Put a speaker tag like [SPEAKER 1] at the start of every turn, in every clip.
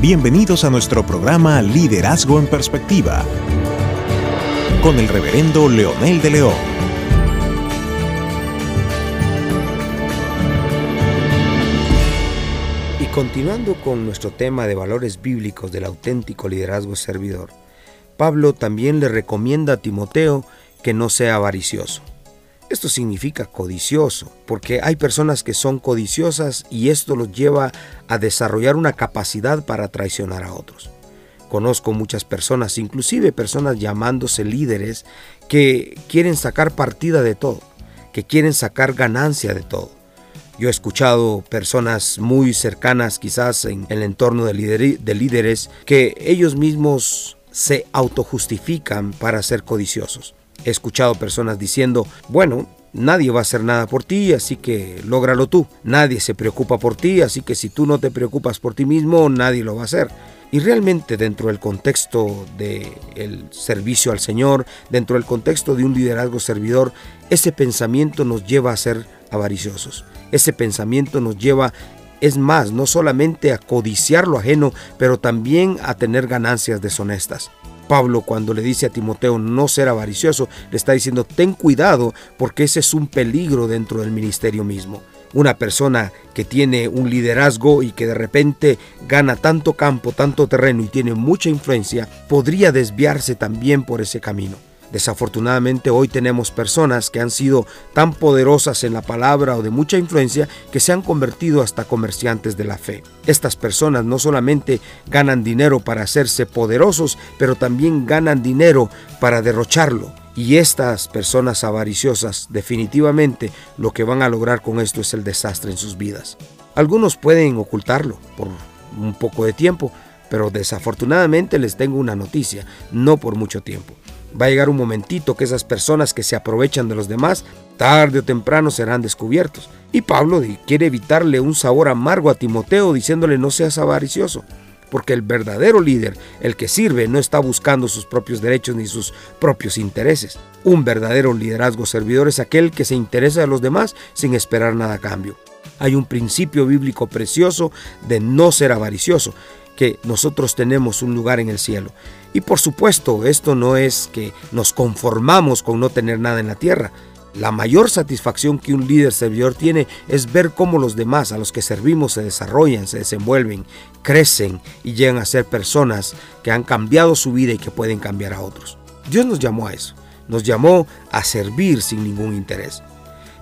[SPEAKER 1] Bienvenidos a nuestro programa Liderazgo en Perspectiva con el reverendo Leonel de León.
[SPEAKER 2] Y continuando con nuestro tema de valores bíblicos del auténtico liderazgo servidor, Pablo también le recomienda a Timoteo que no sea avaricioso. Esto significa codicioso, porque hay personas que son codiciosas y esto los lleva a desarrollar una capacidad para traicionar a otros. Conozco muchas personas, inclusive personas llamándose líderes, que quieren sacar partida de todo, que quieren sacar ganancia de todo. Yo he escuchado personas muy cercanas quizás en el entorno de, líderes que ellos mismos se autojustifican para ser codiciosos. He escuchado personas diciendo, bueno, nadie va a hacer nada por ti, así que lógralo tú. Nadie se preocupa por ti, así que si tú no te preocupas por ti mismo, nadie lo va a hacer. Y realmente dentro del contexto del servicio al Señor, dentro del contexto de un liderazgo servidor, ese pensamiento nos lleva a ser avariciosos. Ese pensamiento nos lleva, es más, no solamente a codiciar lo ajeno, pero también a tener ganancias deshonestas. Pablo cuando le dice a Timoteo no ser avaricioso, le está diciendo ten cuidado porque ese es un peligro dentro del ministerio mismo. Una persona que tiene un liderazgo y que de repente gana tanto campo, tanto terreno y tiene mucha influencia, podría desviarse también por ese camino. Desafortunadamente hoy tenemos personas que han sido tan poderosas en la palabra o de mucha influencia que se han convertido hasta comerciantes de la fe. Estas personas no solamente ganan dinero para hacerse poderosos, pero también ganan dinero para derrocharlo. Y estas personas avariciosas definitivamente lo que van a lograr con esto es el desastre en sus vidas. Algunos pueden ocultarlo por un poco de tiempo, pero desafortunadamente les tengo una noticia, no por mucho tiempo. Va a llegar un momentito que esas personas que se aprovechan de los demás, tarde o temprano serán descubiertos. Y Pablo quiere evitarle un sabor amargo a Timoteo diciéndole no seas avaricioso, porque el verdadero líder, el que sirve, no está buscando sus propios derechos ni sus propios intereses. Un verdadero liderazgo servidor es aquel que se interesa de los demás sin esperar nada a cambio. Hay un principio bíblico precioso de no ser avaricioso, que nosotros tenemos un lugar en el cielo. Y por supuesto, esto no es que nos conformamos con no tener nada en la tierra. La mayor satisfacción que un líder servidor tiene es ver cómo los demás a los que servimos se desarrollan, se desenvuelven, crecen y llegan a ser personas que han cambiado su vida y que pueden cambiar a otros. Dios nos llamó a eso, nos llamó a servir sin ningún interés.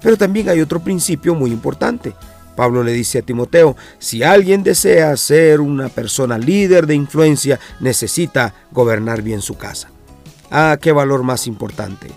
[SPEAKER 2] Pero también hay otro principio muy importante. Pablo le dice a Timoteo, si alguien desea ser una persona líder de influencia, necesita gobernar bien su casa. Ah, qué valor más importante.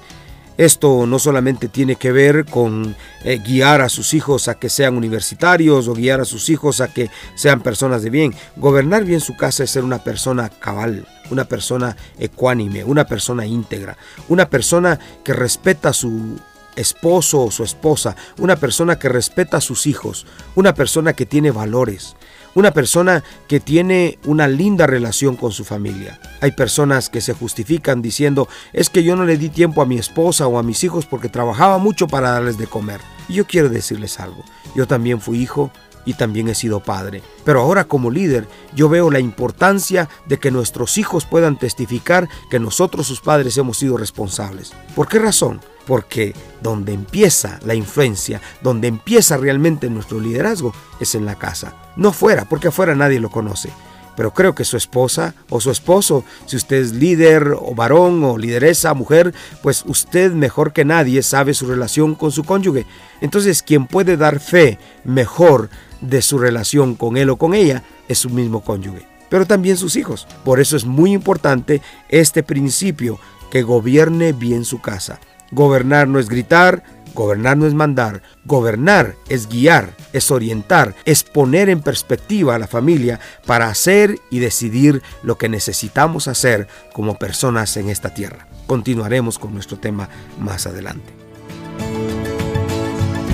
[SPEAKER 2] Esto no solamente tiene que ver con eh, guiar a sus hijos a que sean universitarios o guiar a sus hijos a que sean personas de bien. Gobernar bien su casa es ser una persona cabal, una persona ecuánime, una persona íntegra, una persona que respeta su esposo o su esposa, una persona que respeta a sus hijos, una persona que tiene valores, una persona que tiene una linda relación con su familia. Hay personas que se justifican diciendo, es que yo no le di tiempo a mi esposa o a mis hijos porque trabajaba mucho para darles de comer. Y yo quiero decirles algo, yo también fui hijo, y también he sido padre. Pero ahora como líder yo veo la importancia de que nuestros hijos puedan testificar que nosotros sus padres hemos sido responsables. ¿Por qué razón? Porque donde empieza la influencia, donde empieza realmente nuestro liderazgo, es en la casa. No fuera, porque afuera nadie lo conoce. Pero creo que su esposa o su esposo, si usted es líder o varón o lideresa, mujer, pues usted mejor que nadie sabe su relación con su cónyuge. Entonces quien puede dar fe mejor de su relación con él o con ella es su mismo cónyuge, pero también sus hijos. Por eso es muy importante este principio, que gobierne bien su casa. Gobernar no es gritar, gobernar no es mandar, gobernar es guiar, es orientar, es poner en perspectiva a la familia para hacer y decidir lo que necesitamos hacer como personas en esta tierra. Continuaremos con nuestro tema más adelante.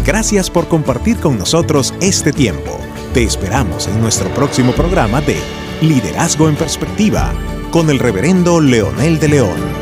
[SPEAKER 1] Gracias por compartir con nosotros este tiempo. Te esperamos en nuestro próximo programa de Liderazgo en Perspectiva con el reverendo Leonel de León.